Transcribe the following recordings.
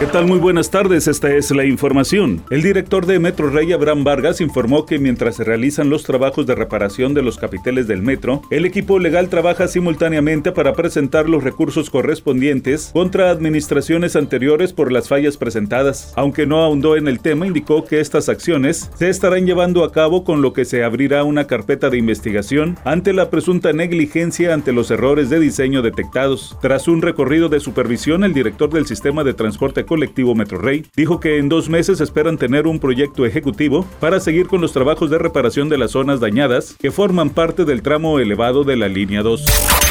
¿Qué tal? Muy buenas tardes, esta es la información. El director de Metro Rey, Abraham Vargas, informó que mientras se realizan los trabajos de reparación de los capiteles del metro, el equipo legal trabaja simultáneamente para presentar los recursos correspondientes contra administraciones anteriores por las fallas presentadas. Aunque no ahondó en el tema, indicó que estas acciones se estarán llevando a cabo con lo que se abrirá una carpeta de investigación ante la presunta negligencia ante los errores de diseño detectados. Tras un recorrido de supervisión, el director del sistema de transporte colectivo Metrorrey, dijo que en dos meses esperan tener un proyecto ejecutivo para seguir con los trabajos de reparación de las zonas dañadas que forman parte del tramo elevado de la línea 2.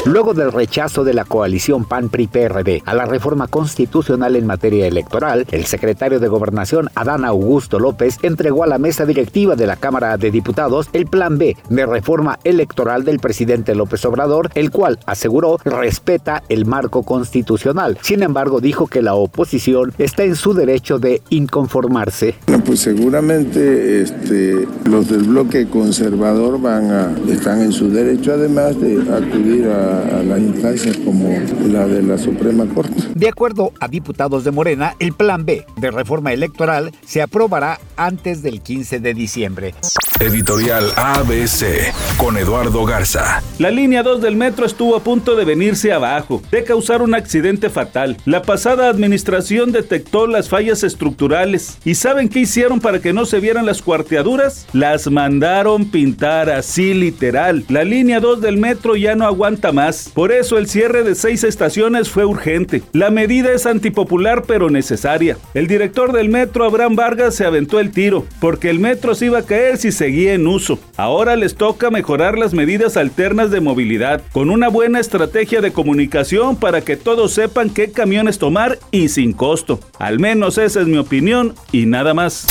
Luego del rechazo de la coalición PAN-PRI-PRD a la reforma constitucional en materia electoral, el secretario de Gobernación, Adán Augusto López, entregó a la mesa directiva de la Cámara de Diputados el plan B de reforma electoral del presidente López Obrador, el cual aseguró respeta el marco constitucional. Sin embargo, dijo que la oposición está en su derecho de inconformarse. pues seguramente este, los del bloque conservador van a, están en su derecho además de acudir a, a las instancias como la de la Suprema Corte. De acuerdo a diputados de Morena, el plan B de reforma electoral se aprobará antes del 15 de diciembre. Editorial ABC con Eduardo Garza. La línea 2 del metro estuvo a punto de venirse abajo, de causar un accidente fatal. La pasada administración detectó las fallas estructurales. ¿Y saben qué hicieron para que no se vieran las cuarteaduras? Las mandaron pintar así literal. La línea 2 del metro ya no aguanta más. Por eso el cierre de seis estaciones fue urgente. La medida es antipopular pero necesaria. El director del metro, Abraham Vargas, se aventó el tiro, porque el metro se iba a caer si seguía en uso. Ahora les toca mejorar las medidas alternas de movilidad, con una buena estrategia de comunicación para que todos sepan qué camiones tomar y sin costo. Al menos esa es mi opinión y nada más.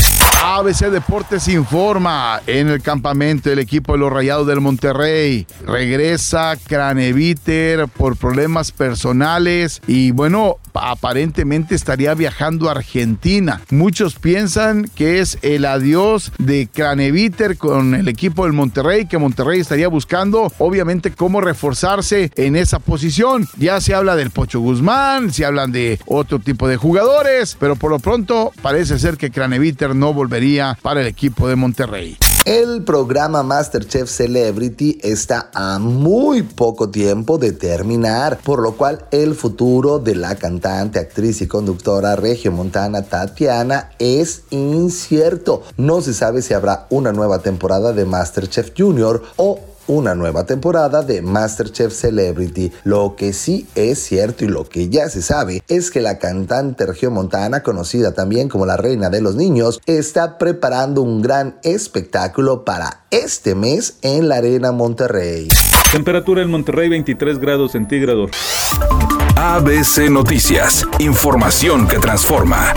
ABC Deportes informa en el campamento del equipo de los Rayados del Monterrey. Regresa Craneviter por problemas personales y bueno, aparentemente estaría viajando a Argentina. Muchos piensan que es el adiós de Craneviter con el equipo del Monterrey, que Monterrey estaría buscando obviamente cómo reforzarse en esa posición. Ya se habla del Pocho Guzmán, se hablan de otro tipo de jugadores, pero por lo pronto parece ser que Craneviter no volverá para el equipo de Monterrey. El programa Masterchef Celebrity está a muy poco tiempo de terminar, por lo cual el futuro de la cantante, actriz y conductora regiomontana Tatiana es incierto. No se sabe si habrá una nueva temporada de Masterchef Junior o una nueva temporada de MasterChef Celebrity. Lo que sí es cierto y lo que ya se sabe es que la cantante regiomontana, conocida también como la reina de los niños, está preparando un gran espectáculo para este mes en la Arena Monterrey. Temperatura en Monterrey 23 grados centígrados. ABC Noticias, información que transforma.